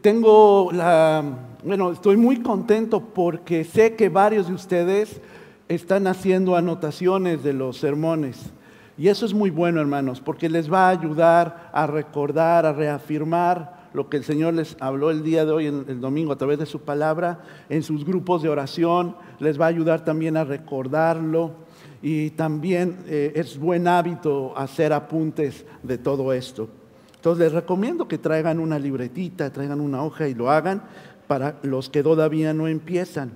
tengo la, bueno, estoy muy contento porque sé que varios de ustedes están haciendo anotaciones de los sermones. Y eso es muy bueno, hermanos, porque les va a ayudar a recordar, a reafirmar lo que el Señor les habló el día de hoy, el domingo, a través de su palabra, en sus grupos de oración. Les va a ayudar también a recordarlo. Y también eh, es buen hábito hacer apuntes de todo esto. Entonces les recomiendo que traigan una libretita, traigan una hoja y lo hagan para los que todavía no empiezan.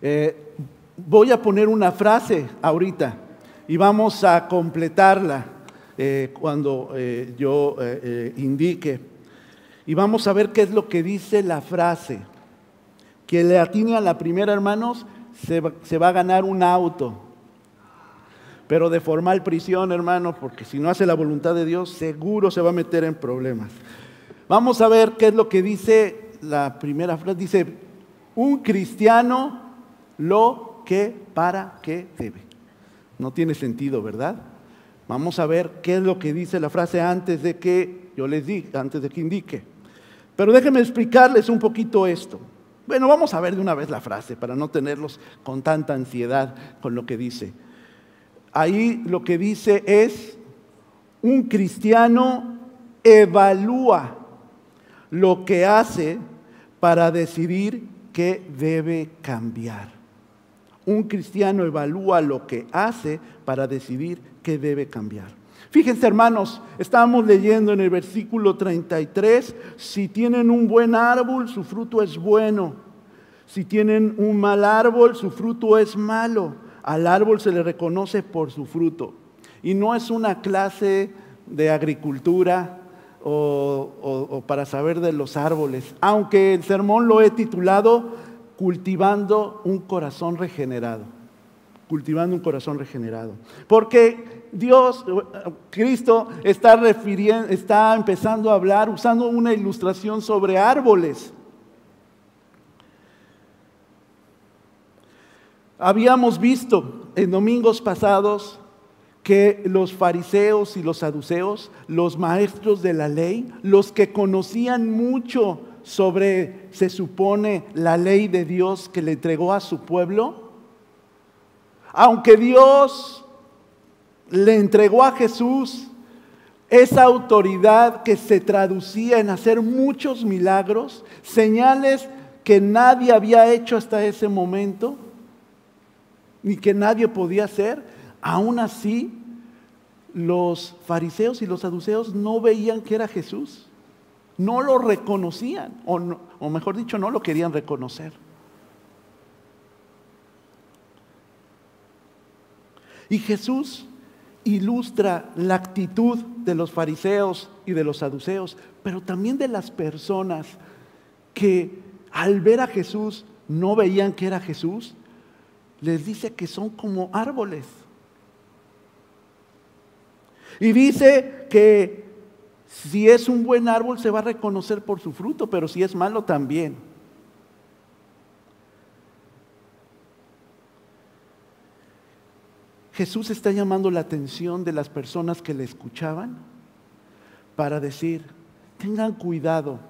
Eh, voy a poner una frase ahorita y vamos a completarla eh, cuando eh, yo indique. Y vamos a ver qué es lo que dice la frase. Que le atine a la primera, hermanos, se se va a ganar un auto pero de formal prisión, hermano, porque si no hace la voluntad de Dios, seguro se va a meter en problemas. Vamos a ver qué es lo que dice la primera frase. Dice, un cristiano lo que para qué debe. No tiene sentido, ¿verdad? Vamos a ver qué es lo que dice la frase antes de que yo les diga, antes de que indique. Pero déjenme explicarles un poquito esto. Bueno, vamos a ver de una vez la frase para no tenerlos con tanta ansiedad con lo que dice. Ahí lo que dice es, un cristiano evalúa lo que hace para decidir qué debe cambiar. Un cristiano evalúa lo que hace para decidir qué debe cambiar. Fíjense hermanos, estábamos leyendo en el versículo 33, si tienen un buen árbol, su fruto es bueno. Si tienen un mal árbol, su fruto es malo. Al árbol se le reconoce por su fruto. Y no es una clase de agricultura o, para saber de los árboles, aunque el sermón lo he titulado Cultivando un corazón regenerado. Cultivando un corazón regenerado. Porque Dios, Cristo está, refiriendo, está empezando a hablar usando una ilustración sobre árboles. Habíamos visto en domingos pasados que los fariseos y los saduceos, los maestros de la ley, los que conocían mucho sobre, se supone, la ley de Dios que le entregó a su pueblo, aunque Dios le entregó a Jesús esa autoridad que se traducía en hacer muchos milagros, señales que nadie había hecho hasta ese momento, ni que nadie podía hacer, aún así los fariseos y los saduceos no veían que era Jesús, no lo reconocían, o, o mejor dicho, no lo querían reconocer. Y Jesús ilustra la actitud de los fariseos y de los saduceos, pero también de las personas que al ver a Jesús no veían que era Jesús les dice que son como árboles. Y dice que si es un buen árbol se va a reconocer por su fruto, pero si es malo también. Jesús está llamando la atención de las personas que le escuchaban para decir, tengan cuidado,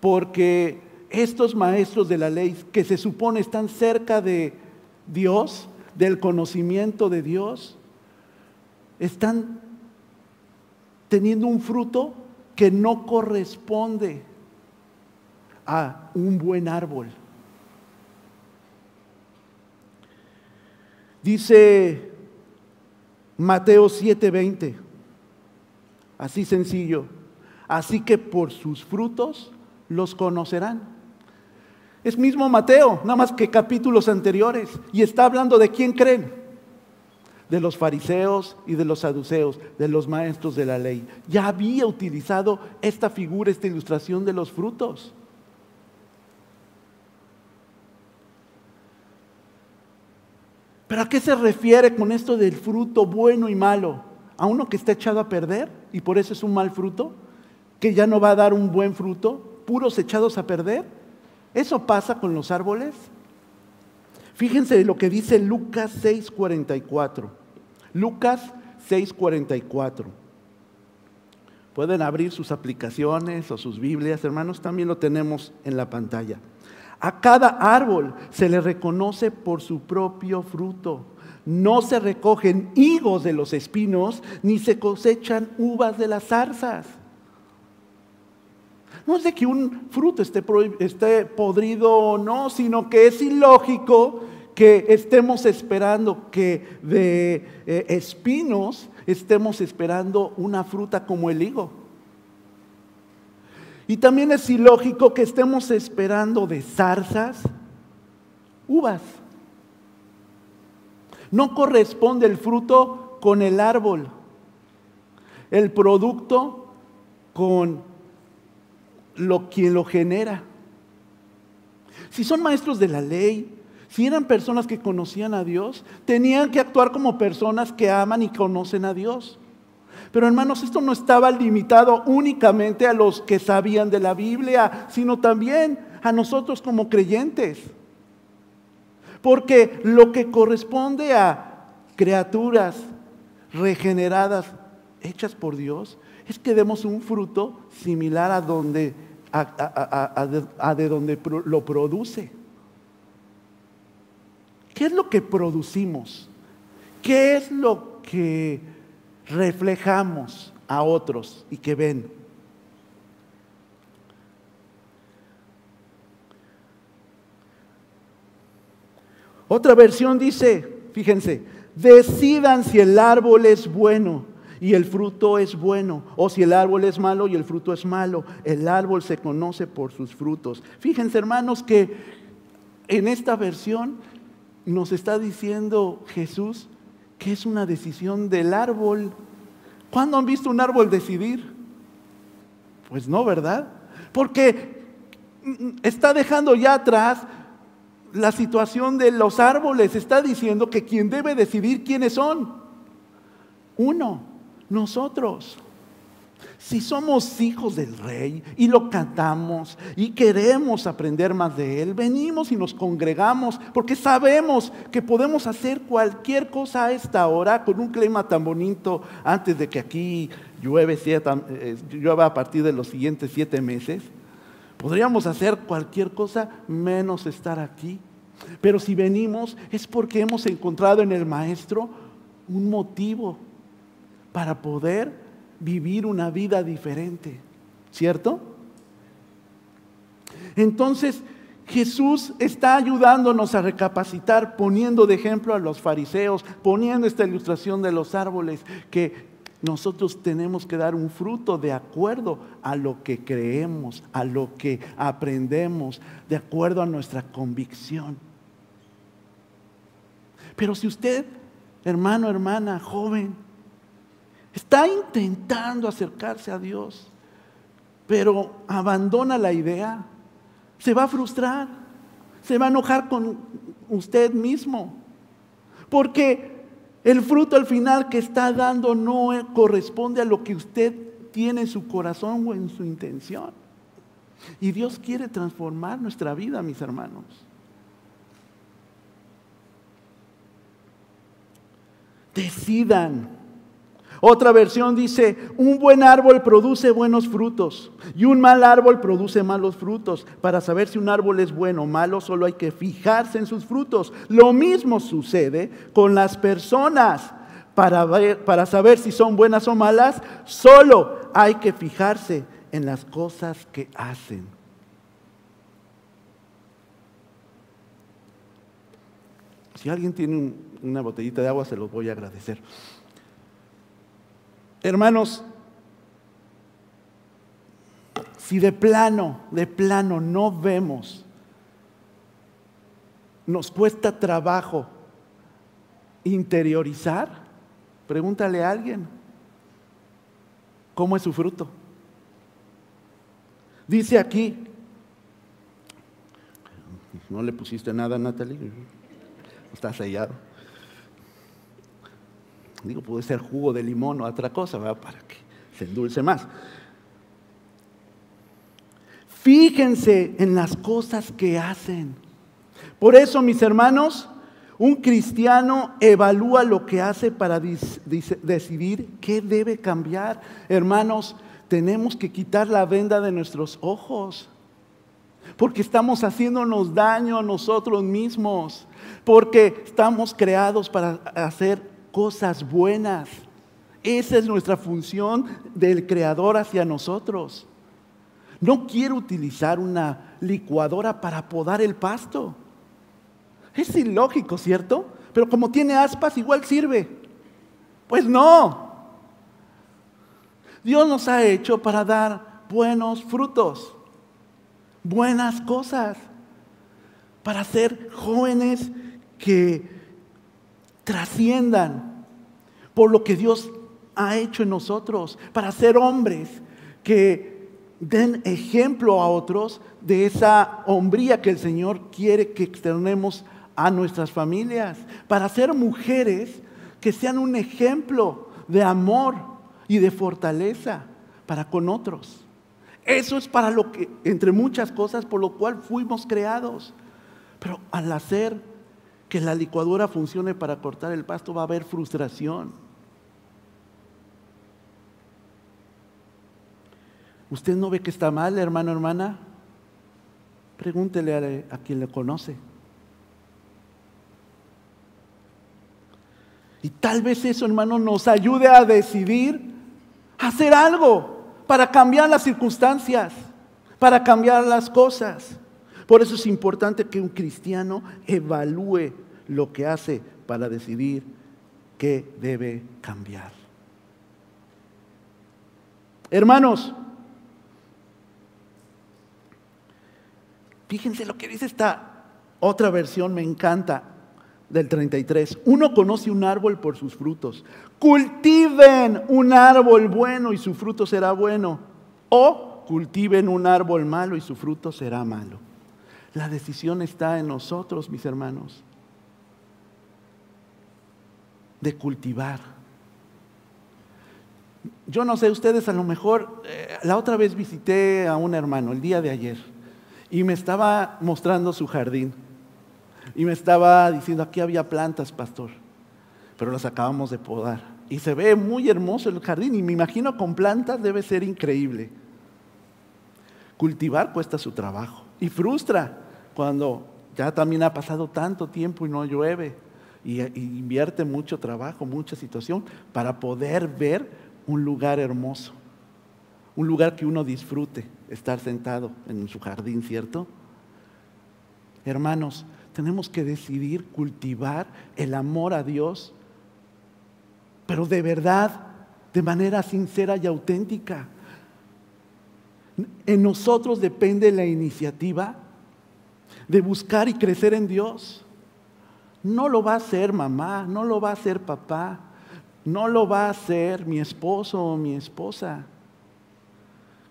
porque estos maestros de la ley que se supone están cerca de Dios, del conocimiento de Dios, están teniendo un fruto que no corresponde a un buen árbol. Dice Mateo 7:20, así sencillo, así que por sus frutos los conocerán. Es mismo Mateo, nada más que capítulos anteriores. Y está hablando de quién creen. De los fariseos y de los saduceos, de los maestros de la ley. Ya había utilizado esta figura, esta ilustración de los frutos. ¿Pero a qué se refiere con esto del fruto bueno y malo? ¿A uno que está echado a perder y por eso es un mal fruto? ¿Que ya no va a dar un buen fruto? ¿Puros echados a perder? ¿Eso pasa con los árboles? Fíjense lo que dice Lucas 6:44. Lucas 6:44. Pueden abrir sus aplicaciones o sus Biblias, hermanos, también lo tenemos en la pantalla. A cada árbol se le reconoce por su propio fruto. No se recogen higos de los espinos, ni se cosechan uvas de las zarzas. No es de que un fruto esté, podrido o no, sino que es ilógico que estemos esperando que de eh, espinos estemos esperando una fruta como el higo. Y también es ilógico que estemos esperando de zarzas uvas. No corresponde el fruto con el árbol, el producto con lo quien lo genera. Si son maestros de la ley, si eran personas que conocían a Dios, tenían que actuar como personas que aman y conocen a Dios. Pero hermanos, esto no estaba limitado únicamente a los que sabían de la Biblia, sino también a nosotros como creyentes. Porque lo que corresponde a criaturas regeneradas, hechas por Dios, es que demos un fruto similar a donde a, de donde lo produce. ¿Qué es lo que producimos? ¿Qué es lo que reflejamos a otros y que ven? Otra versión dice, fíjense, decidan si el árbol es bueno y el fruto es bueno, o si el árbol es malo y el fruto es malo. El árbol se conoce por sus frutos. Fíjense hermanos que en esta versión nos está diciendo Jesús que es una decisión del árbol. ¿Cuándo han visto un árbol decidir? Pues no, ¿verdad? Porque está dejando ya atrás la situación de los árboles. Está diciendo que quien debe decidir quiénes son. Uno, nosotros. Si somos hijos del rey y lo cantamos y queremos aprender más de él, venimos y nos congregamos porque sabemos que podemos hacer cualquier cosa a esta hora con un clima tan bonito antes de que aquí llueve, eh, llueva a partir de los siguientes siete meses. Podríamos hacer cualquier cosa menos estar aquí. Pero si venimos es porque hemos encontrado en el Maestro un motivo para poder vivir una vida diferente, ¿cierto? Entonces, Jesús está ayudándonos a recapacitar, poniendo de ejemplo a los fariseos, poniendo esta ilustración de los árboles, que nosotros tenemos que dar un fruto de acuerdo a lo que creemos, a lo que aprendemos, de acuerdo a nuestra convicción. Pero si usted, hermano, hermana, joven, Está intentando acercarse a Dios, pero abandona la idea. Se va a frustrar, se va a enojar con usted mismo, porque el fruto al final que está dando no corresponde a lo que usted tiene en su corazón o en su intención. Y Dios quiere transformar nuestra vida, mis hermanos. Decidan otra versión dice, un buen árbol produce buenos frutos y un mal árbol produce malos frutos. Para saber si un árbol es bueno o malo, solo hay que fijarse en sus frutos. Lo mismo sucede con las personas. Para, para saber si son buenas o malas, solo hay que fijarse en las cosas que hacen. Si alguien tiene una botellita de agua, se los voy a agradecer. Hermanos, si de plano, de plano no vemos, nos cuesta trabajo interiorizar, pregúntale a alguien, ¿cómo es su fruto? Dice aquí, no le pusiste nada, Natalie, está sellado. Digo, puede ser jugo de limón o otra cosa, ¿verdad? Para que se endulce más. Fíjense en las cosas que hacen. Por eso, mis hermanos, un cristiano evalúa lo que hace para decidir qué debe cambiar. Hermanos, tenemos que quitar la venda de nuestros ojos. Porque estamos haciéndonos daño a nosotros mismos. Porque estamos creados para hacer cosas buenas. Esa es nuestra función del Creador hacia nosotros. No quiero utilizar una licuadora para podar el pasto. Es ilógico, ¿cierto? Pero como tiene aspas, igual sirve. Pues no. Dios nos ha hecho para dar buenos frutos, buenas cosas, para ser jóvenes que trasciendan por lo que Dios ha hecho en nosotros, para ser hombres que den ejemplo a otros de esa hombría que el Señor quiere que externemos a nuestras familias, para ser mujeres que sean un ejemplo de amor y de fortaleza para con otros. Eso es para lo que, entre muchas cosas, por lo cual fuimos creados. Pero al hacer que la licuadora funcione para cortar el pasto va a haber frustración. ¿Usted no ve que está mal, hermano, hermana? Pregúntele a, a quien le conoce. Y tal vez eso, hermano, nos ayude a decidir hacer algo para cambiar las circunstancias, para cambiar las cosas. Por eso es importante que un cristiano evalúe lo que hace para decidir qué debe cambiar. Hermanos, fíjense lo que dice esta otra versión, me encanta del 33. Uno conoce un árbol por sus frutos. Cultiven un árbol bueno y su fruto será bueno. O cultiven un árbol malo y su fruto será malo. La decisión está en nosotros, mis hermanos, de cultivar. Yo no sé, ustedes a lo mejor, eh, la otra vez visité a un hermano el día de ayer y me estaba mostrando su jardín. Y me estaba diciendo, aquí había plantas, pastor, pero las acabamos de podar. Y se ve muy hermoso el jardín y me imagino con plantas debe ser increíble. Cultivar cuesta su trabajo y frustra cuando ya también ha pasado tanto tiempo y no llueve y, invierte mucho trabajo, mucha situación para poder ver un lugar hermoso, un lugar que uno disfrute, estar sentado en su jardín, ¿cierto? Hermanos, tenemos que decidir cultivar el amor a Dios, pero de verdad, de manera sincera y auténtica. En nosotros depende la iniciativa de buscar y crecer en Dios. No lo va a hacer mamá, no lo va a hacer papá, no lo va a hacer mi esposo o mi esposa.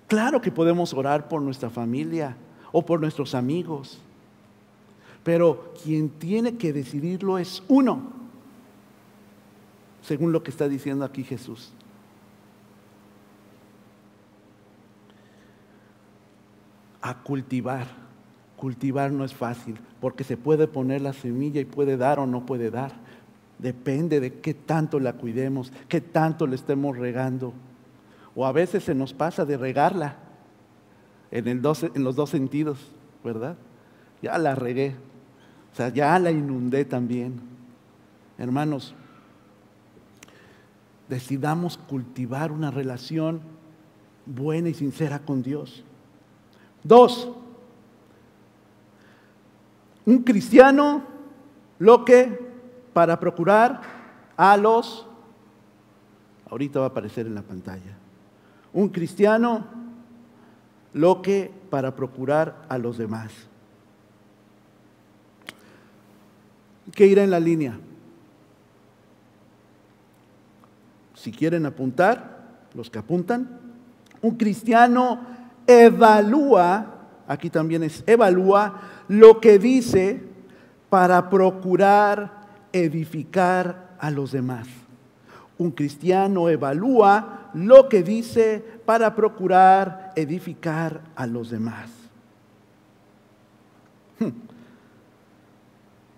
Claro que podemos orar por nuestra familia o por nuestros amigos, pero quien tiene que decidirlo es uno, según lo que está diciendo aquí Jesús. A cultivar. Cultivar no es fácil, porque se puede poner la semilla y puede dar o no puede dar. Depende de qué tanto la cuidemos, qué tanto le estemos regando. O a veces se nos pasa de regarla en, los dos sentidos, ¿verdad? Ya la regué, o sea, ya la inundé también. Hermanos, decidamos cultivar una relación buena y sincera con Dios. Dos, un cristiano lo que para procurar a los, ahorita va a aparecer en la pantalla, un cristiano lo que para procurar a los demás. que ir en la línea. Si quieren apuntar, los que apuntan, un cristiano evalúa, aquí también es evalúa lo que dice para procurar edificar a los demás. Un cristiano evalúa lo que dice para procurar edificar a los demás. Hmm.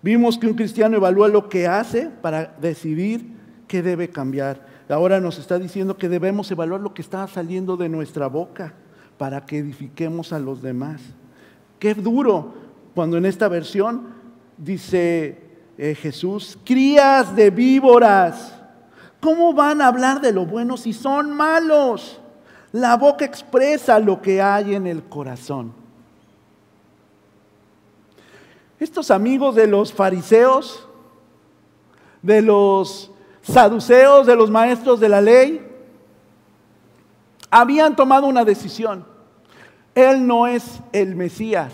Vimos que un cristiano evalúa lo que hace para decidir qué debe cambiar. ahora nos está diciendo que debemos evaluar lo que está saliendo de nuestra boca para que edifiquemos a los demás. Qué duro cuando en esta versión dice eh, Jesús, crías de víboras. ¿Cómo van a hablar de lo bueno si son malos? La boca expresa lo que hay en el corazón. Estos amigos de los fariseos, de los saduceos, de los maestros de la ley, habían tomado una decisión. Él no es el Mesías.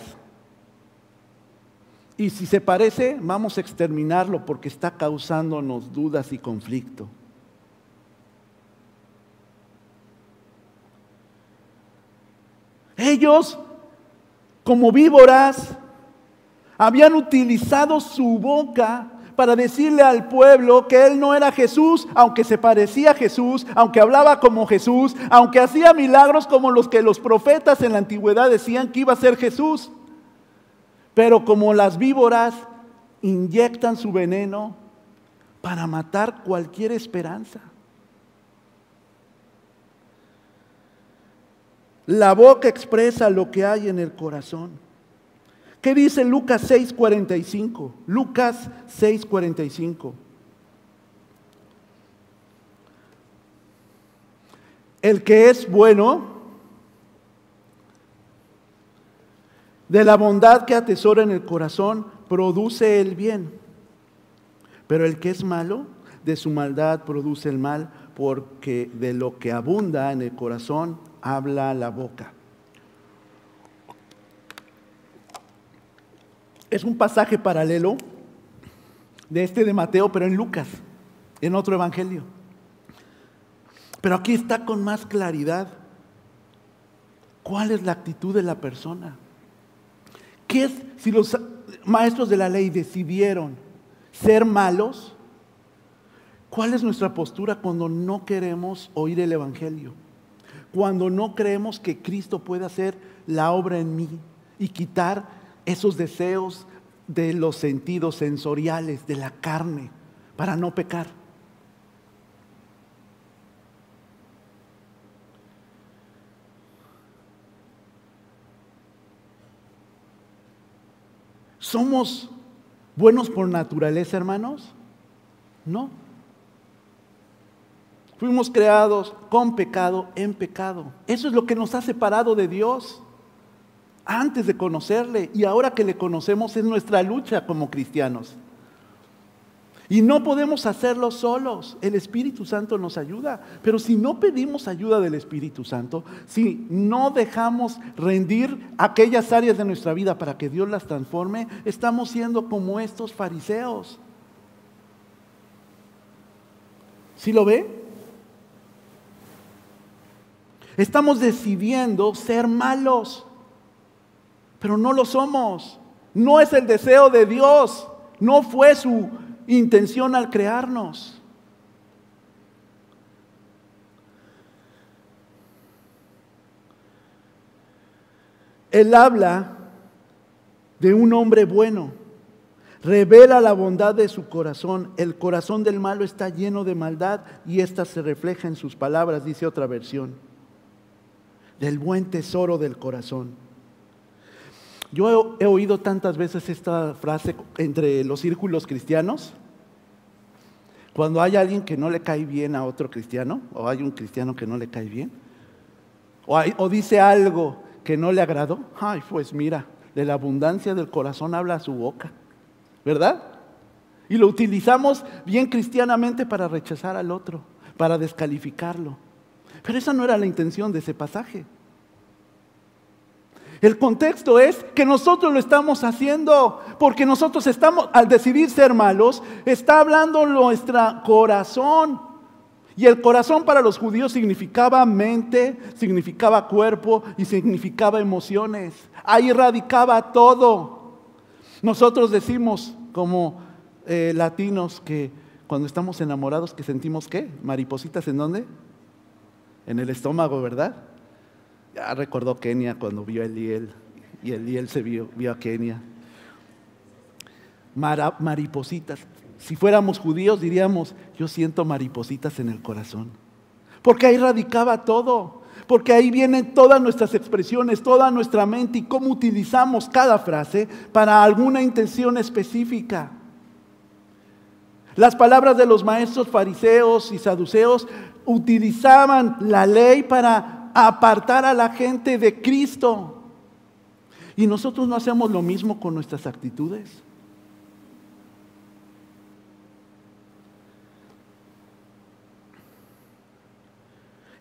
Y si se parece, vamos a exterminarlo porque está causándonos dudas y conflicto. Ellos, como víboras, habían utilizado su boca para decirle al pueblo que él no era Jesús, aunque se parecía a Jesús, aunque hablaba como Jesús, aunque hacía milagros como los que los profetas en la antigüedad decían que iba a ser Jesús. Pero como las víboras inyectan su veneno para matar cualquier esperanza. La boca expresa lo que hay en el corazón. ¿Qué dice Lucas 6:45? Lucas 6:45. El que es bueno, de la bondad que atesora en el corazón, produce el bien. Pero el que es malo, de su maldad produce el mal, porque de lo que abunda en el corazón habla la boca. Es un pasaje paralelo de este de Mateo, pero en Lucas, en otro evangelio. Pero aquí está con más claridad cuál es la actitud de la persona. ¿Qué es si los maestros de la ley decidieron ser malos? ¿Cuál es nuestra postura cuando no queremos oír el evangelio? Cuando no creemos que Cristo puede hacer la obra en mí y quitar esos deseos de los sentidos sensoriales, de la carne, para no pecar. ¿Somos buenos por naturaleza, hermanos? No. Fuimos creados con pecado, en pecado. Eso es lo que nos ha separado de Dios antes de conocerle y ahora que le conocemos es nuestra lucha como cristianos. Y no podemos hacerlo solos. El Espíritu Santo nos ayuda. Pero si no pedimos ayuda del Espíritu Santo, si no dejamos rendir aquellas áreas de nuestra vida para que Dios las transforme, estamos siendo como estos fariseos. ¿Sí lo ve? Estamos decidiendo ser malos pero no lo somos. No es el deseo de Dios. No fue su intención al crearnos. Él habla de un hombre bueno. Revela la bondad de su corazón. El corazón del malo está lleno de maldad y ésta se refleja en sus palabras, dice otra versión. Del buen tesoro del corazón. Yo he, oído tantas veces esta frase entre los círculos cristianos. Cuando hay alguien que no le cae bien a otro cristiano, o hay un cristiano que no le cae bien, o, o dice algo que no le agradó, ay, pues mira, de la abundancia del corazón habla su boca, ¿verdad? Y lo utilizamos bien cristianamente para rechazar al otro, para descalificarlo. Pero esa no era la intención de ese pasaje. El contexto es que nosotros lo estamos haciendo porque nosotros estamos, al decidir ser malos, está hablando nuestro corazón. Y el corazón para los judíos significaba mente, significaba cuerpo y significaba emociones. Ahí radicaba todo. Nosotros decimos como eh, latinos que cuando estamos enamorados que sentimos qué? Maripositas en dónde? En el estómago, ¿verdad? Ya recordó Kenia cuando vio a Eliel y Eliel se vio, vio a Kenia. maripositas. si fuéramos judíos diríamos, yo siento maripositas en el corazón. Porque ahí radicaba todo. Porque ahí vienen todas nuestras expresiones, toda nuestra mente y cómo utilizamos cada frase para alguna intención específica. Las palabras de los maestros fariseos y saduceos utilizaban la ley para apartar a la gente de Cristo. Y nosotros no hacemos lo mismo con nuestras actitudes.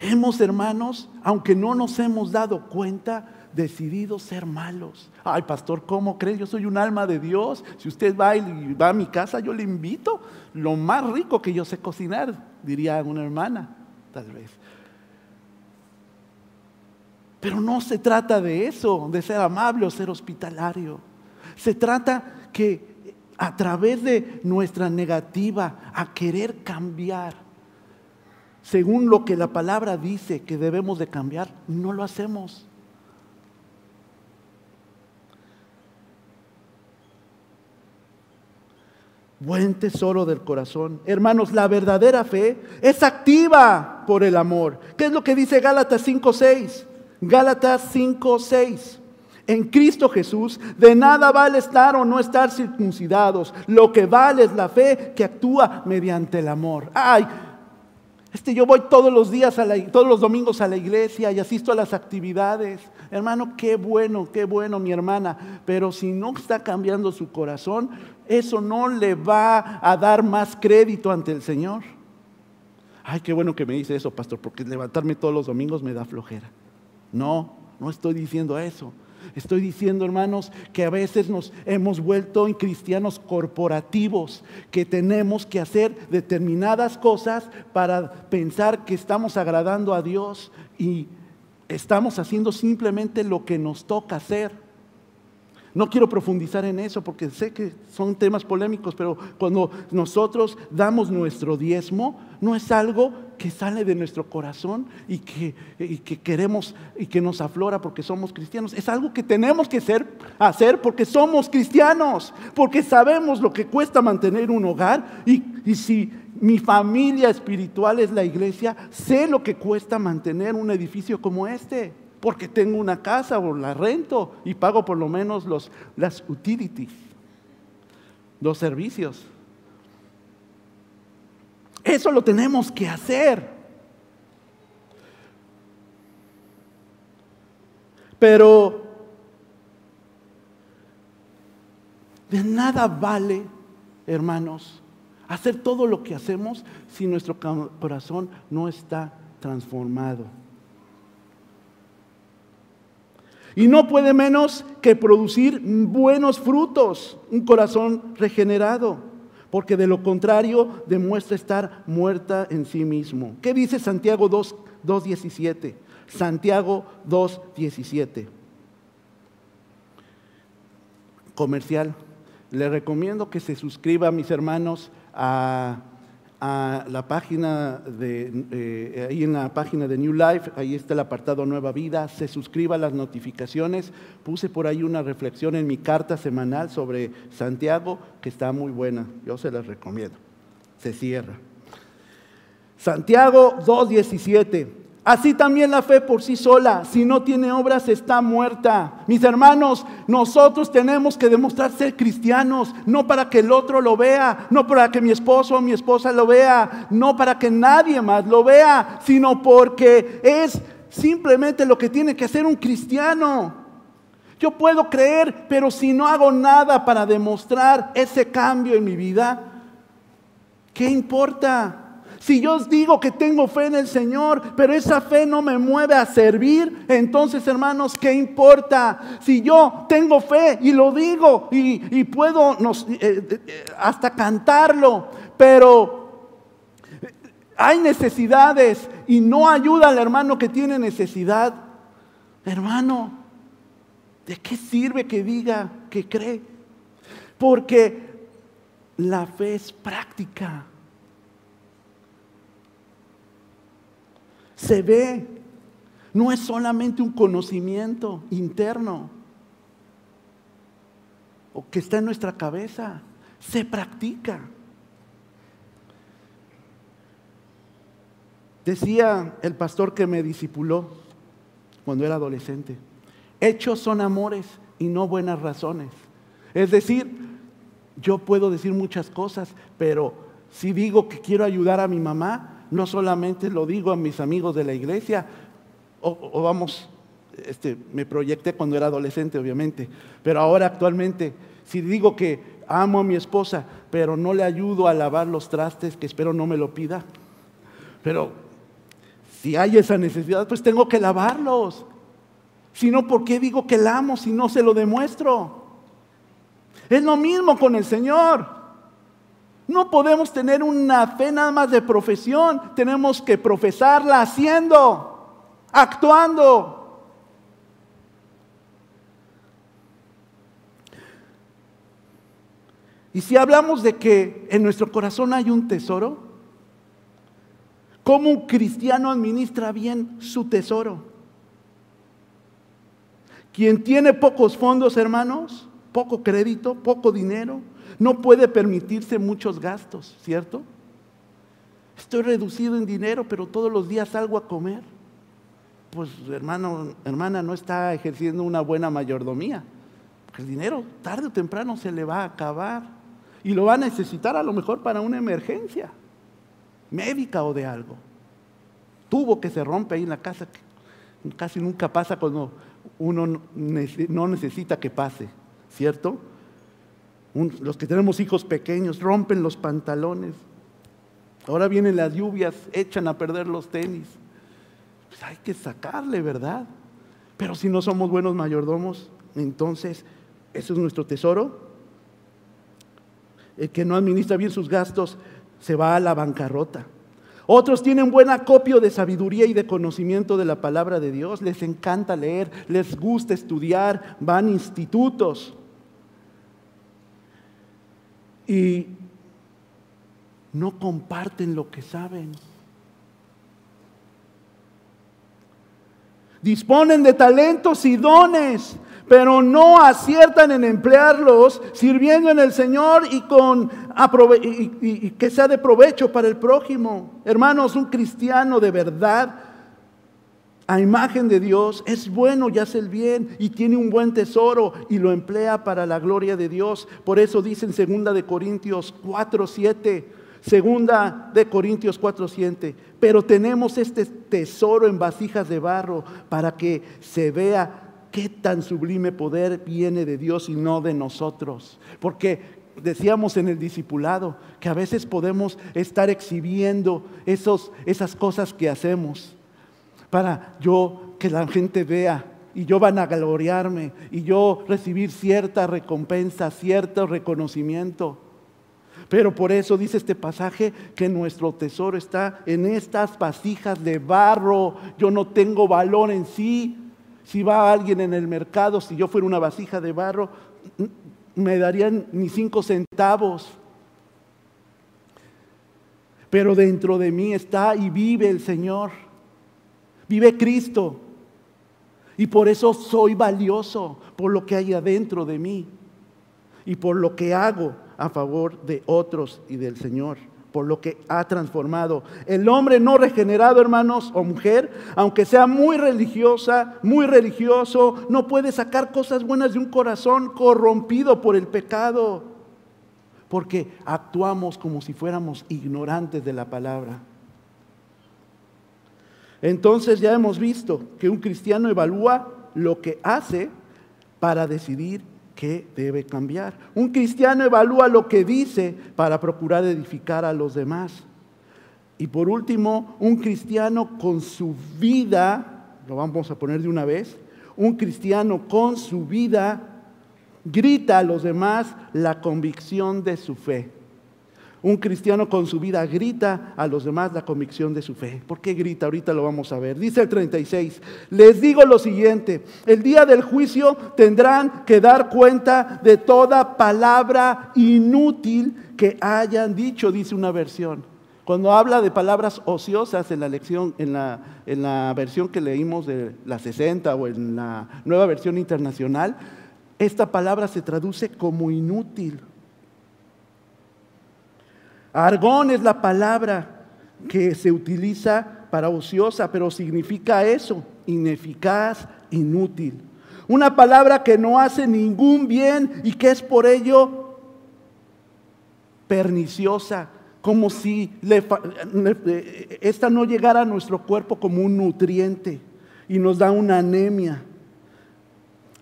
Hemos, hermanos, aunque no nos hemos dado cuenta, decidido ser malos. Ay, pastor, ¿cómo cree? Yo soy un alma de Dios. Si usted va y va a mi casa, yo le invito lo más rico que yo sé cocinar, diría una hermana, tal vez. Pero no se trata de eso, de ser amable o ser hospitalario. Se trata que a través de nuestra negativa a querer cambiar, según lo que la palabra dice que debemos de cambiar, no lo hacemos. Buen tesoro del corazón. Hermanos, la verdadera fe es activa por el amor. ¿Qué es lo que dice Gálatas 5.6? Gálatas 5.6. En Cristo Jesús, de nada vale estar o no estar circuncidados. Lo que vale es la fe que actúa mediante el amor. Ay, este, yo voy todos los días, a todos los domingos a la iglesia y asisto a las actividades. Hermano, qué bueno, qué bueno, mi hermana. Pero si no está cambiando su corazón, eso no le va a dar más crédito ante el Señor. Ay, qué bueno que me dice eso, pastor, porque levantarme todos los domingos me da flojera. No, no estoy diciendo eso. Estoy diciendo, hermanos, que a veces nos hemos vuelto en cristianos corporativos, que tenemos que hacer determinadas cosas para pensar que estamos agradando a Dios y estamos haciendo simplemente lo que nos toca hacer. No quiero profundizar en eso porque sé que son temas polémicos, pero cuando nosotros damos nuestro diezmo, no es algo que sale de nuestro corazón y que, queremos y que nos aflora porque somos cristianos. Es algo que tenemos que hacer porque somos cristianos, porque sabemos lo que cuesta mantener un hogar y, y si mi familia espiritual es la iglesia, sé lo que cuesta mantener un edificio como este porque tengo una casa o la rento y pago por lo menos los, las utilities, los servicios. Eso lo tenemos que hacer. Pero de nada vale, hermanos, hacer todo lo que hacemos si nuestro corazón no está transformado. Y no puede menos que producir buenos frutos, un corazón regenerado, porque de lo contrario demuestra estar muerta en sí mismo. ¿Qué dice Santiago 2.17? Santiago 2.17. Comercial. Le recomiendo que se suscriba, mis hermanos, a a la página de, eh, ahí en la página de New Life, ahí está el apartado Nueva Vida, se suscriba a las notificaciones. Puse por ahí una reflexión en mi carta semanal sobre Santiago, que está muy buena, yo se las recomiendo. Se cierra. Santiago 2.17. Así también la fe por sí sola, si no tiene obras, está muerta. Mis hermanos, nosotros tenemos que demostrar ser cristianos, no para que el otro lo vea, no para que mi esposo o mi esposa lo vea, no para que nadie más lo vea, sino porque es simplemente lo que tiene que hacer un cristiano. Yo puedo creer, pero si no hago nada para demostrar ese cambio en mi vida, ¿qué importa? Si yo os digo que tengo fe en el Señor, pero esa fe no me mueve a servir, entonces hermanos, ¿qué importa? Si yo tengo fe y lo digo y, puedo eh, eh, hasta cantarlo, pero hay necesidades y no ayuda al hermano que tiene necesidad, hermano, ¿de qué sirve que diga que cree? Porque la fe es práctica. se ve. No es solamente un conocimiento interno o que está en nuestra cabeza, se practica. Decía el pastor que me discipuló cuando era adolescente, hechos son amores y no buenas razones. Es decir, yo puedo decir muchas cosas, pero si digo que quiero ayudar a mi mamá, no solamente lo digo a mis amigos de la iglesia, o, vamos, este, me proyecté cuando era adolescente, obviamente, pero ahora actualmente, si digo que amo a mi esposa, pero no le ayudo a lavar los trastes, que espero no me lo pida, pero si hay esa necesidad, pues tengo que lavarlos. Si no, ¿por qué digo que la amo si no se lo demuestro? Es lo mismo con el Señor. No podemos tener una fe nada más de profesión, tenemos que profesarla haciendo, actuando. Y si hablamos de que en nuestro corazón hay un tesoro, ¿cómo un cristiano administra bien su tesoro? Quien tiene pocos fondos, hermanos, poco crédito, poco dinero, no puede permitirse muchos gastos, ¿cierto? Estoy reducido en dinero, pero todos los días salgo a comer. Pues hermano, hermana, no está ejerciendo una buena mayordomía. Porque el dinero tarde o temprano se le va a acabar. Y lo va a necesitar a lo mejor para una emergencia médica o de algo. Tubo que se rompe ahí en la casa, casi nunca pasa cuando uno no necesita que pase, ¿cierto? Los que tenemos hijos pequeños rompen los pantalones. Ahora vienen las lluvias, echan a perder los tenis. Pues hay que sacarle, ¿verdad? Pero si no somos buenos mayordomos, entonces, ¿eso es nuestro tesoro? El que no administra bien sus gastos se va a la bancarrota. Otros tienen buen acopio de sabiduría y de conocimiento de la palabra de Dios. Les encanta leer, les gusta estudiar, van a institutos y no comparten lo que saben. Disponen de talentos y dones, pero no aciertan en emplearlos sirviendo en el Señor y, con, que sea de provecho para el prójimo. Hermanos, un cristiano de verdad a imagen de Dios, es bueno y hace el bien y tiene un buen tesoro y lo emplea para la gloria de Dios. Por eso dice en segunda de Corintios 4:7, segunda de Corintios 4:7, pero tenemos este tesoro en vasijas de barro para que se vea qué tan sublime poder viene de Dios y no de nosotros. Porque decíamos en el discipulado que a veces podemos estar exhibiendo esos, esas cosas que hacemos para yo que la gente vea y yo van a gloriarme y yo recibir cierta recompensa, cierto reconocimiento. Pero por eso dice este pasaje que nuestro tesoro está en estas vasijas de barro. Yo no tengo valor en sí. Si va alguien en el mercado, si yo fuera una vasija de barro, me darían ni cinco centavos. Pero dentro de mí está y vive el Señor. Vive Cristo. Y por eso soy valioso, por lo que hay adentro de mí y por lo que hago a favor de otros y del Señor, por lo que ha transformado. El hombre no regenerado, hermanos, o mujer, aunque sea muy religiosa, muy religioso, no puede sacar cosas buenas de un corazón corrompido por el pecado, porque actuamos como si fuéramos ignorantes de la palabra. Entonces ya hemos visto que un cristiano evalúa lo que hace para decidir qué debe cambiar. Un cristiano evalúa lo que dice para procurar edificar a los demás. Y por último, un cristiano con su vida, lo vamos a poner de una vez, un cristiano con su vida grita a los demás la convicción de su fe. Un cristiano con su vida grita a los demás la convicción de su fe. ¿Por qué grita? Ahorita lo vamos a ver. Dice el 36, les digo lo siguiente, el día del juicio tendrán que dar cuenta de toda palabra inútil que hayan dicho, dice una versión. Cuando habla de palabras ociosas en la lección, en la, en la versión que leímos de la 60 o en la nueva versión internacional, esta palabra se traduce como inútil. Argón es la palabra que se utiliza para ociosa, pero significa eso, ineficaz, inútil. Una palabra que no hace ningún bien y que es por ello perniciosa, como si esta no llegara a nuestro cuerpo como un nutriente y nos da una anemia.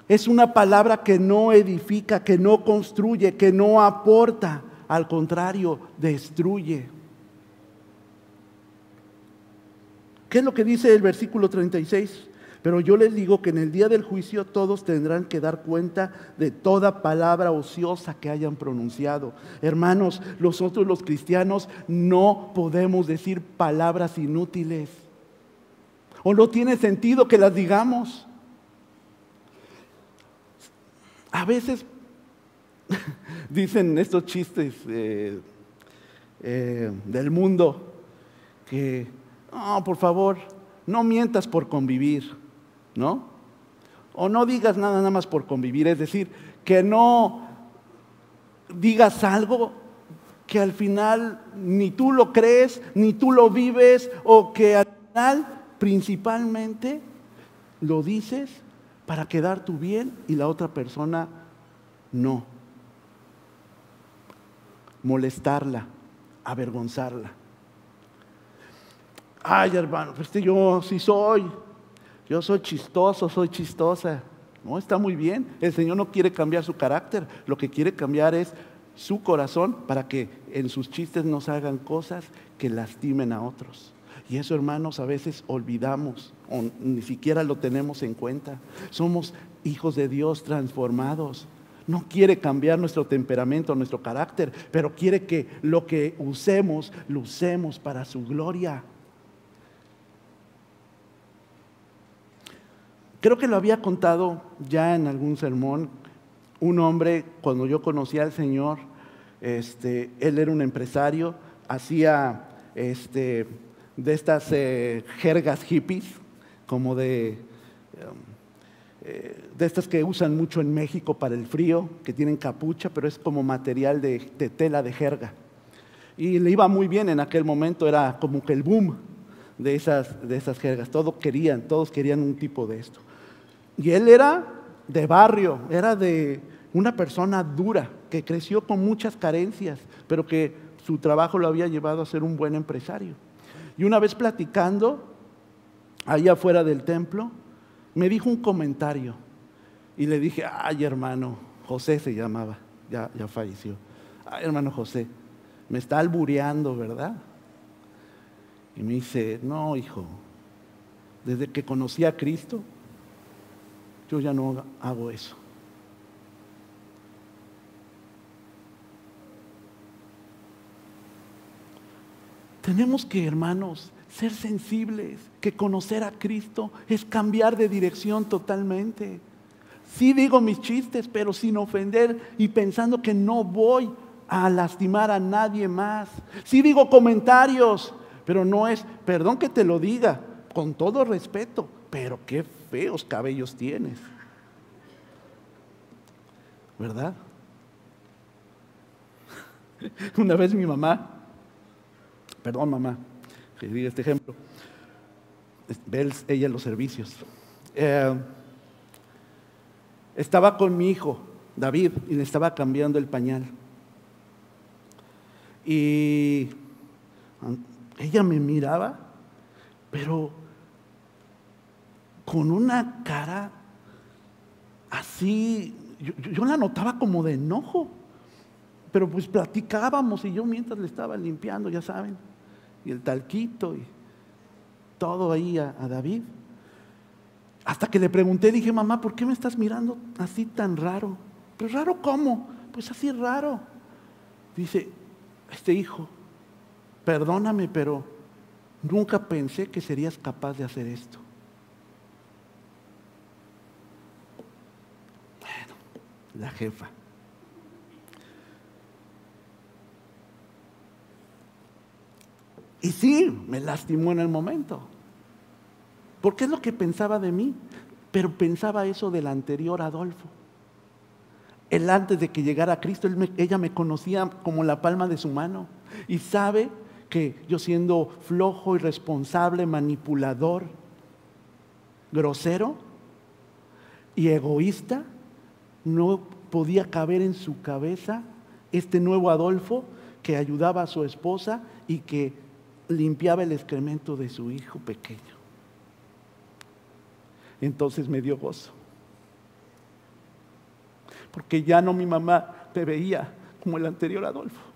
Es una palabra que no edifica, que no construye, que no aporta, al contrario, destruye. ¿Qué es lo que dice el versículo 36? Pero yo les digo que en el día del juicio todos tendrán que dar cuenta de toda palabra ociosa que hayan pronunciado. Hermanos, nosotros los cristianos no podemos decir palabras inútiles. O no tiene sentido que las digamos. A veces dicen estos chistes eh, eh, del mundo que, no, por favor, no mientas por convivir, ¿no? O no digas nada nada más por convivir, es decir, que no digas algo que al final ni tú lo crees, ni tú lo vives, o que al final principalmente lo dices para quedar tu bien y la otra persona no. Molestarla, avergonzarla. Ay, hermano, pues yo sí soy. Yo soy chistoso, soy chistosa. No, está muy bien. El Señor no quiere cambiar su carácter. Lo que quiere cambiar es su corazón para que en sus chistes nos hagan cosas que lastimen a otros. Y eso, hermanos, a veces olvidamos o ni siquiera lo tenemos en cuenta. Somos hijos de Dios transformados. No quiere cambiar nuestro temperamento, nuestro carácter, pero quiere que lo que usemos, lo usemos para su gloria. Creo que lo había contado ya en algún sermón. Un hombre, cuando yo conocí al Señor, este, él era un empresario, hacía este, de estas eh, jergas hippies, como de, um, eh, de estas que usan mucho en México para el frío, que tienen capucha, pero es como material de, tela de jerga. Y le iba muy bien en aquel momento, era como que el boom de esas, de esas jergas. Todos querían, todos querían un tipo de esto. Y él era de barrio, era de una persona dura, que creció con muchas carencias, pero que su trabajo lo había llevado a ser un buen empresario. Y una vez platicando, ahí afuera del templo, me dijo un comentario. Y le dije, ay hermano, José se llamaba, ya, ya falleció. Ay hermano José, me está albureando, ¿verdad? Y me dice, no hijo, desde que conocí a Cristo, yo ya no hago eso. Tenemos que, hermanos, ser sensibles, que conocer a Cristo es cambiar de dirección totalmente. Sí digo mis chistes, pero sin ofender y pensando que no voy a lastimar a nadie más. Sí digo comentarios, pero no es, perdón que te lo diga, con todo respeto, pero qué feos cabellos tienes. ¿Verdad? Una vez mi mamá Perdón, mamá, que este ejemplo. Ve ella los servicios. Eh, estaba con mi hijo, David, y le estaba cambiando el pañal. Y ella me miraba, pero con una cara así, yo la notaba como de enojo. Pero pues platicábamos y yo mientras le estaba limpiando, ya saben y el talquito y todo ahí a, David. Hasta que le pregunté, dije, mamá, ¿por qué me estás mirando así tan raro? ¿Pero raro cómo? Pues así raro. Dice, este hijo, perdóname, pero nunca pensé que serías capaz de hacer esto. Bueno, la jefa. Y sí, me lastimó en el momento. Porque es lo que pensaba de mí. Pero pensaba eso del anterior Adolfo. Él antes de que llegara a Cristo, ella me conocía como la palma de su mano. Y sabe que yo siendo flojo, irresponsable, manipulador, grosero y egoísta, no podía caber en su cabeza este nuevo Adolfo que ayudaba a su esposa y que limpiaba el excremento de su hijo pequeño. Entonces me dio gozo. Porque ya no mi mamá te veía como el anterior Adolfo.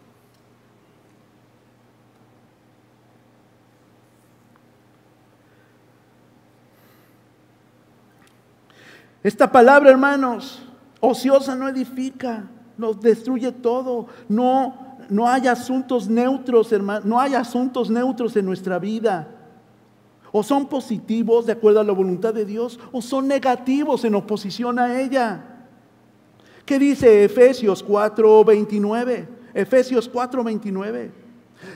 Esta palabra, hermanos, ociosa no edifica, nos destruye todo. No, no hay asuntos neutros, hermanos, no hay asuntos neutros en nuestra vida. O son positivos de acuerdo a la voluntad de Dios, o son negativos en oposición a ella. ¿Qué dice Efesios 4:29? Efesios 4:29.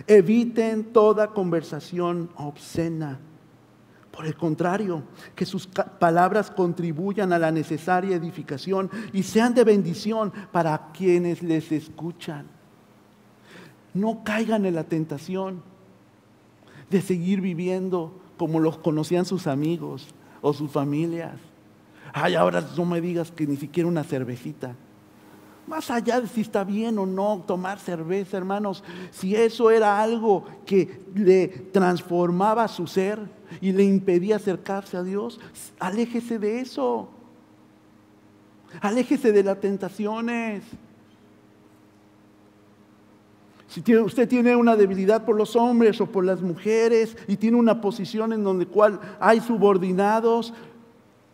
Eviten toda conversación obscena por el contrario, que sus palabras contribuyan a la necesaria edificación y sean de bendición para quienes les escuchan. No caigan en la tentación de seguir viviendo como los conocían sus amigos o sus familias. Ay, ahora no me digas que ni siquiera una cervecita. Más allá de si está bien o no tomar cerveza, hermanos, si eso era algo que le transformaba su ser y le impedía acercarse a Dios, aléjese de eso. Aléjese de las tentaciones. Si usted tiene una debilidad por los hombres o por las mujeres y tiene una posición en donde cual hay subordinados,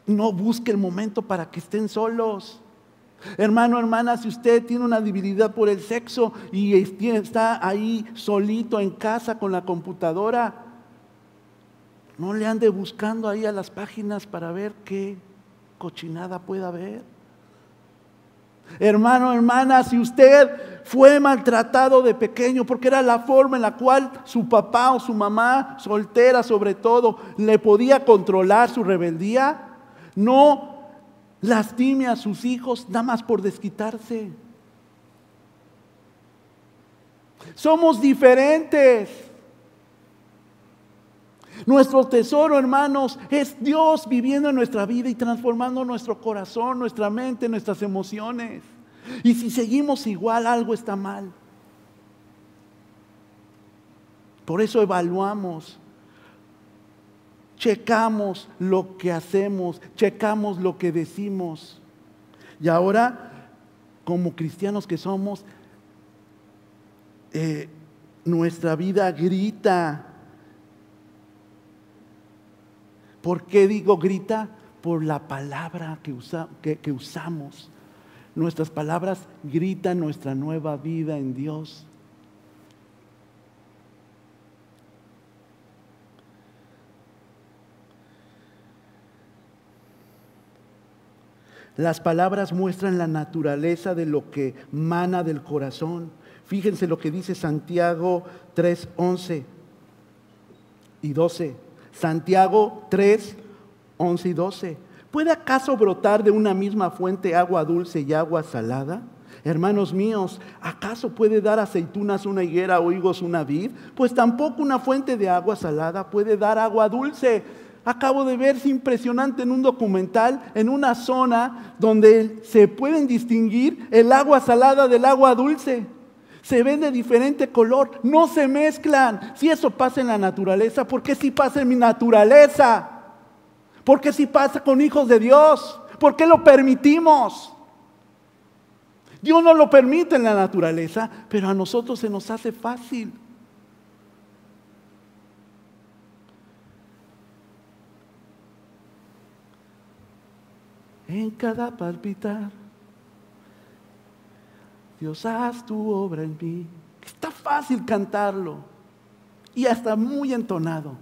no busque el momento para que estén solos. Hermano, hermana, si usted tiene una debilidad por el sexo y está ahí solito en casa con la computadora, no le ande buscando ahí a las páginas para ver qué cochinada pueda haber. Hermano, hermana, si usted fue maltratado de pequeño porque era la forma en la cual su papá o su mamá, soltera sobre todo, le podía controlar su rebeldía, no lastime a sus hijos nada más por desquitarse. Somos diferentes. Nuestro tesoro, hermanos, es Dios viviendo en nuestra vida y transformando nuestro corazón, nuestra mente, nuestras emociones. Y si seguimos igual, algo está mal. Por eso evaluamos checamos lo que hacemos, checamos lo que decimos. Y ahora, como cristianos que somos, eh, nuestra vida grita. ¿Por qué digo grita? Por la palabra que, que usamos. Nuestras palabras gritan nuestra nueva vida en Dios. Las palabras muestran la naturaleza de lo que mana del corazón. Fíjense lo que dice Santiago 3, 11 y 12. Santiago 3, 11 y 12. ¿Puede acaso brotar de una misma fuente agua dulce y agua salada? Hermanos míos, ¿acaso puede dar aceitunas una higuera o higos una vid? Pues tampoco una fuente de agua salada puede dar agua dulce acabo de ver, es impresionante en un documental, en una zona donde se pueden distinguir el agua salada del agua dulce. Se ven de diferente color, no se mezclan. Si eso pasa en la naturaleza, ¿por qué si pasa en mi naturaleza? ¿Por qué si pasa con hijos de Dios? ¿Por qué lo permitimos? Dios no lo permite en la naturaleza, pero a nosotros se nos hace fácil. en cada palpitar. Dios, haz tu obra en mí. Está fácil cantarlo y hasta muy entonado.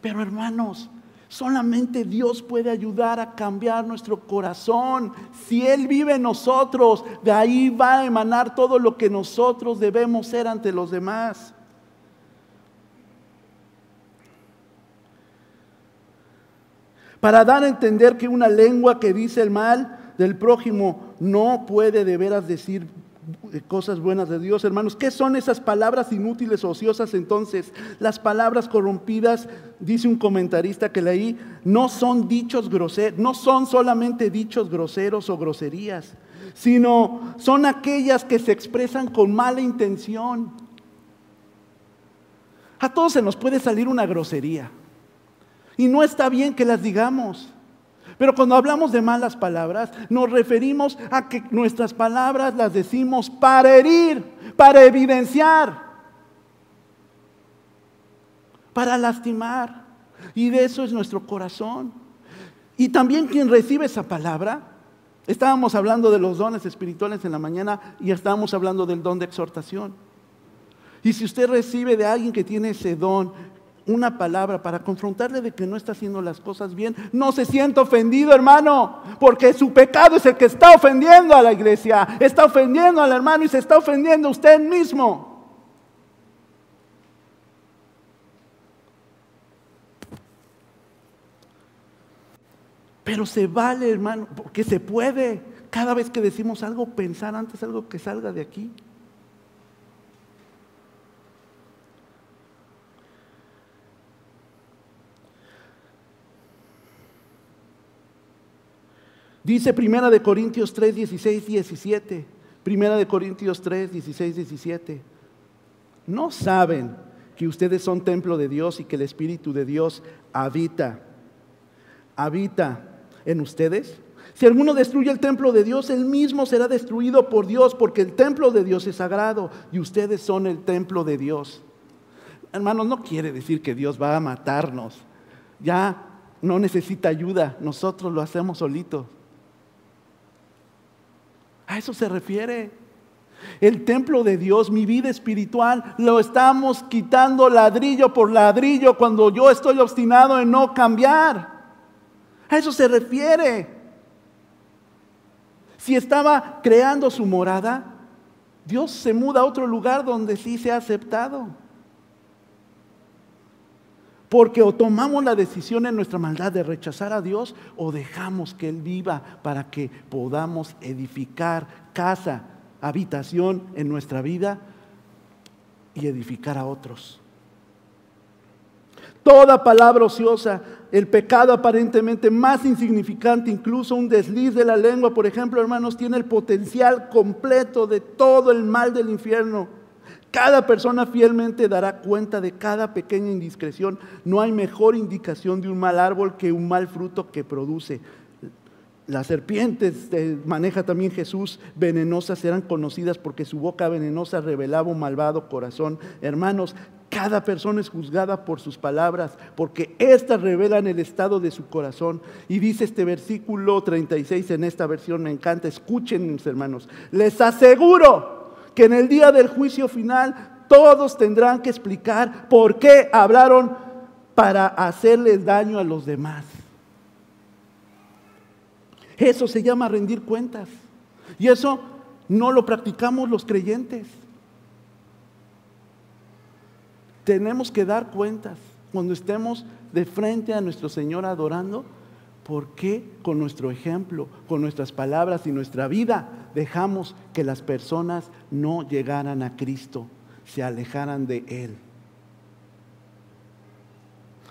Pero hermanos, solamente Dios puede ayudar a cambiar nuestro corazón. Si Él vive en nosotros, de ahí va a emanar todo lo que nosotros debemos ser ante los demás. para dar a entender que una lengua que dice el mal del prójimo no puede de veras decir cosas buenas de Dios, hermanos. ¿Qué son esas palabras inútiles ociosas entonces? Las palabras corrompidas, dice un comentarista que leí, no son dichos groseros, no son solamente dichos groseros o groserías, sino son aquellas que se expresan con mala intención. A todos se nos puede salir una grosería. Y no está bien que las digamos. Pero cuando hablamos de malas palabras, nos referimos a que nuestras palabras las decimos para herir, para evidenciar, para lastimar. Y de eso es nuestro corazón. Y también quien recibe esa palabra, estábamos hablando de los dones espirituales en la mañana y estábamos hablando del don de exhortación. Y si usted recibe de alguien que tiene ese don, una palabra para confrontarle de que no está haciendo las cosas bien, no se sienta ofendido, hermano, porque su pecado es el que está ofendiendo a la iglesia, está ofendiendo al hermano y se está ofendiendo a usted mismo. Pero se vale, hermano, porque se puede cada vez que decimos algo pensar antes algo que salga de aquí. Dice Primera de Corintios 3, 16, 17. Primera de Corintios 3, 16, 17. No saben que ustedes son templo de Dios y que el Espíritu de Dios habita, habita en ustedes. Si alguno destruye el templo de Dios, él mismo será destruido por Dios, porque el templo de Dios es sagrado y ustedes son el templo de Dios. Hermanos, no quiere decir que Dios va a matarnos. Ya no necesita ayuda, nosotros lo hacemos solitos. A eso se refiere. El templo de Dios, mi vida espiritual, lo estamos quitando ladrillo por ladrillo cuando yo estoy obstinado en no cambiar. A eso se refiere. Si estaba creando su morada, Dios se muda a otro lugar donde sí se ha aceptado. Porque o tomamos la decisión en nuestra maldad de rechazar a Dios o dejamos que Él viva para que podamos edificar casa, habitación en nuestra vida y edificar a otros. Toda palabra ociosa, el pecado aparentemente más insignificante, incluso un desliz de la lengua, por ejemplo, hermanos, tiene el potencial completo de todo el mal del infierno. Cada persona fielmente dará cuenta de cada pequeña indiscreción. No hay mejor indicación de un mal árbol que un mal fruto que produce. Las serpientes, eh, maneja también Jesús, venenosas serán conocidas porque su boca venenosa revelaba un malvado corazón. Hermanos, cada persona es juzgada por sus palabras, porque éstas revelan el estado de su corazón. Y dice este versículo 36 en esta versión, me encanta, escuchen mis hermanos, les aseguro que en el día del juicio final todos tendrán que explicar por qué hablaron para hacerles daño a los demás. Eso se llama rendir cuentas. Y eso no lo practicamos los creyentes. Tenemos que dar cuentas cuando estemos de frente a nuestro Señor adorando ¿Por qué con nuestro ejemplo, con nuestras palabras y nuestra vida dejamos que las personas no llegaran a Cristo, se alejaran de Él?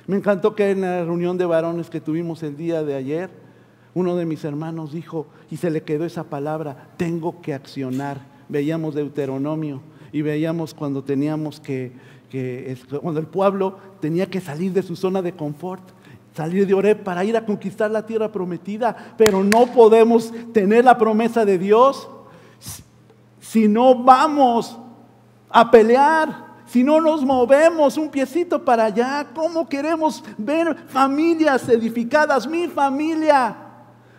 Me encantó que en la reunión de varones que tuvimos el día de ayer, uno de mis hermanos dijo, y se le quedó esa palabra, tengo que accionar. Veíamos Deuteronomio y veíamos cuando teníamos que, cuando el pueblo tenía que salir de su zona de confort salir de Oreb para ir a conquistar la tierra prometida, pero no podemos tener la promesa de Dios si no vamos a pelear, si no nos movemos un piecito para allá. ¿Cómo queremos ver familias edificadas, mi familia?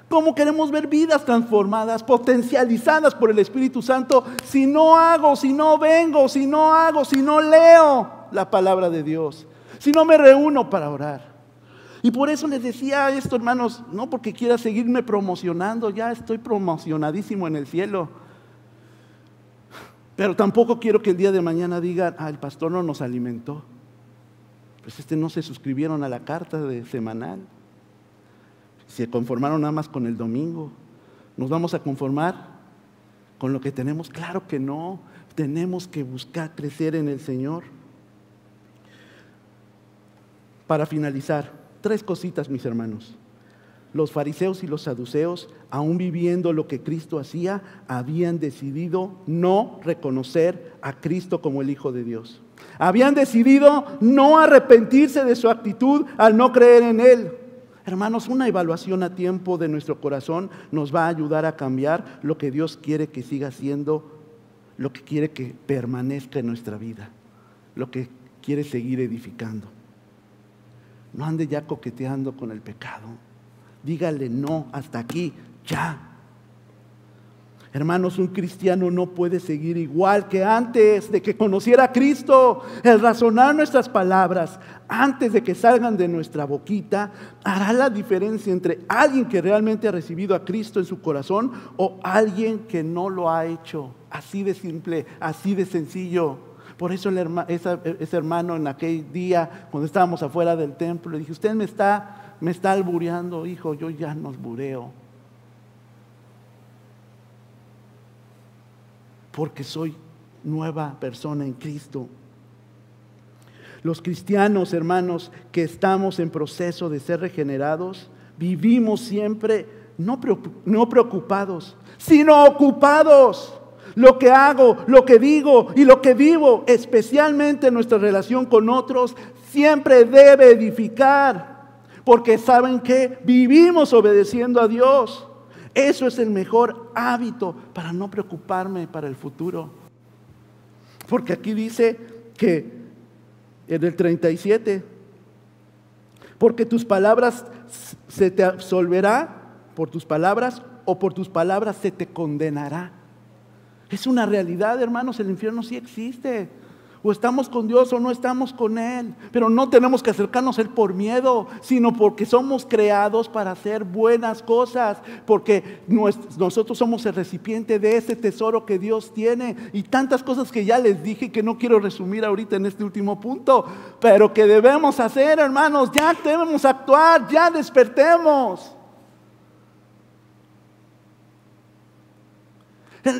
¿Cómo queremos ver vidas transformadas, potencializadas por el Espíritu Santo si no hago, si no vengo, si no hago, si no leo la palabra de Dios, si no me reúno para orar? Y por eso les decía esto, hermanos, no porque quiera seguirme promocionando, ya estoy promocionadísimo en el cielo. Pero tampoco quiero que el día de mañana digan, ah, el pastor no nos alimentó. Pues este no se suscribieron a la carta de semanal. Se conformaron nada más con el domingo. Nos vamos a conformar con lo que tenemos? Claro que no. Tenemos que buscar crecer en el Señor. Para finalizar, tres cositas, mis hermanos. Los fariseos y los saduceos, aún viviendo lo que Cristo hacía, habían decidido no reconocer a Cristo como el Hijo de Dios. Habían decidido no arrepentirse de su actitud al no creer en Él. Hermanos, una evaluación a tiempo de nuestro corazón nos va a ayudar a cambiar lo que Dios quiere que siga siendo, lo que quiere que permanezca en nuestra vida, lo que quiere seguir edificando. No ande ya coqueteando con el pecado. Dígale no, hasta aquí, ya. Hermanos, un cristiano no puede seguir igual que antes de que conociera a Cristo. El razonar nuestras palabras antes de que salgan de nuestra boquita hará la diferencia entre alguien que realmente ha recibido a Cristo en su corazón o alguien que no lo ha hecho. Así de simple, así de sencillo. Por eso ese hermano en aquel día, cuando estábamos afuera del templo, le dije, usted me está, me está albureando, hijo, yo ya no albureo. Porque soy nueva persona en Cristo. Los cristianos, hermanos, que estamos en proceso de ser regenerados, vivimos siempre no preocupados, sino ocupados lo que hago, lo que digo y lo que vivo, especialmente nuestra relación con otros, siempre debe edificar. Porque saben que vivimos obedeciendo a Dios. Eso es el mejor hábito para no preocuparme para el futuro. Porque aquí dice que en el 37, porque tus palabras se te absolverá por tus palabras o por tus palabras se te condenará. Es una realidad, hermanos, el infierno sí existe. O estamos con Dios o no estamos con Él. Pero no tenemos que acercarnos a Él por miedo, sino porque somos creados para hacer buenas cosas. Porque nosotros somos el recipiente de ese tesoro que Dios tiene. Y tantas cosas que ya les dije que no quiero resumir ahorita en este último punto. Pero que debemos hacer, hermanos. Ya debemos actuar, ya despertemos.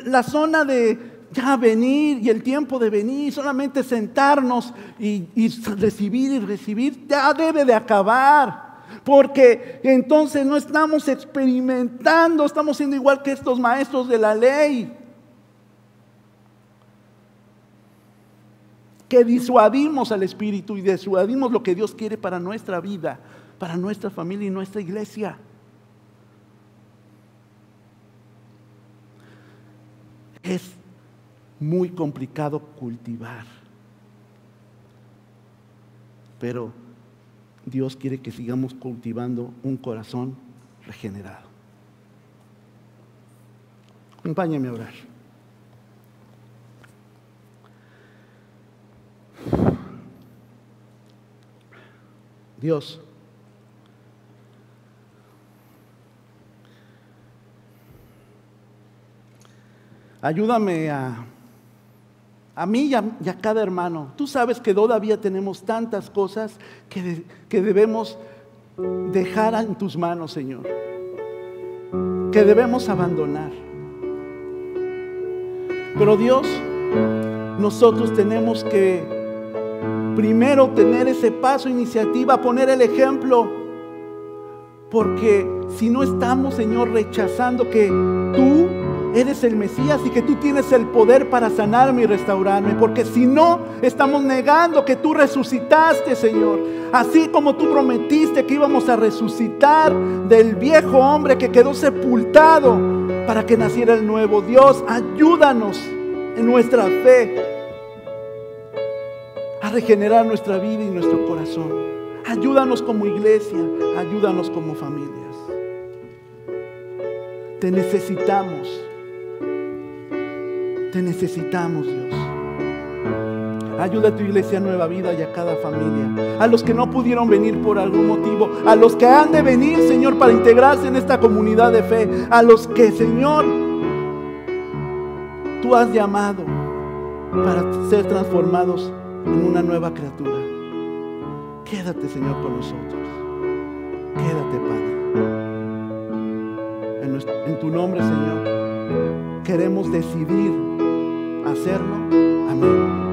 La zona de ya venir y el tiempo de venir, solamente sentarnos y, recibir y recibir, ya debe de acabar. Porque entonces no estamos experimentando, estamos siendo igual que estos maestros de la ley. Que disuadimos al Espíritu y disuadimos lo que Dios quiere para nuestra vida, para nuestra familia y nuestra iglesia. es muy complicado cultivar. Pero Dios quiere que sigamos cultivando un corazón regenerado. Acompáñame a orar. Dios, Ayúdame a, a mí y a, cada hermano. Tú sabes que todavía tenemos tantas cosas que, que debemos dejar en tus manos, Señor. Que debemos abandonar. Pero Dios, nosotros tenemos que primero tener ese paso, iniciativa, poner el ejemplo. Porque si no estamos, Señor, rechazando que tú eres el Mesías y que tú tienes el poder para sanarme y restaurarme. Porque si no, estamos negando que tú resucitaste, Señor. Así como tú prometiste que íbamos a resucitar del viejo hombre que quedó sepultado para que naciera el nuevo. Dios, ayúdanos en nuestra fe a regenerar nuestra vida y nuestro corazón. Ayúdanos como iglesia, ayúdanos como familias. Te necesitamos. Te necesitamos, Dios. Ayuda a tu iglesia Nueva Vida y a cada familia. A los que no pudieron venir por algún motivo. A los que han de venir, Señor, para integrarse en esta comunidad de fe. A los que, Señor, tú has llamado para ser transformados en una nueva criatura. Quédate, Señor, con nosotros. Quédate, Padre. En, en tu nombre, Señor. queremos decidir hacerlo. Amén.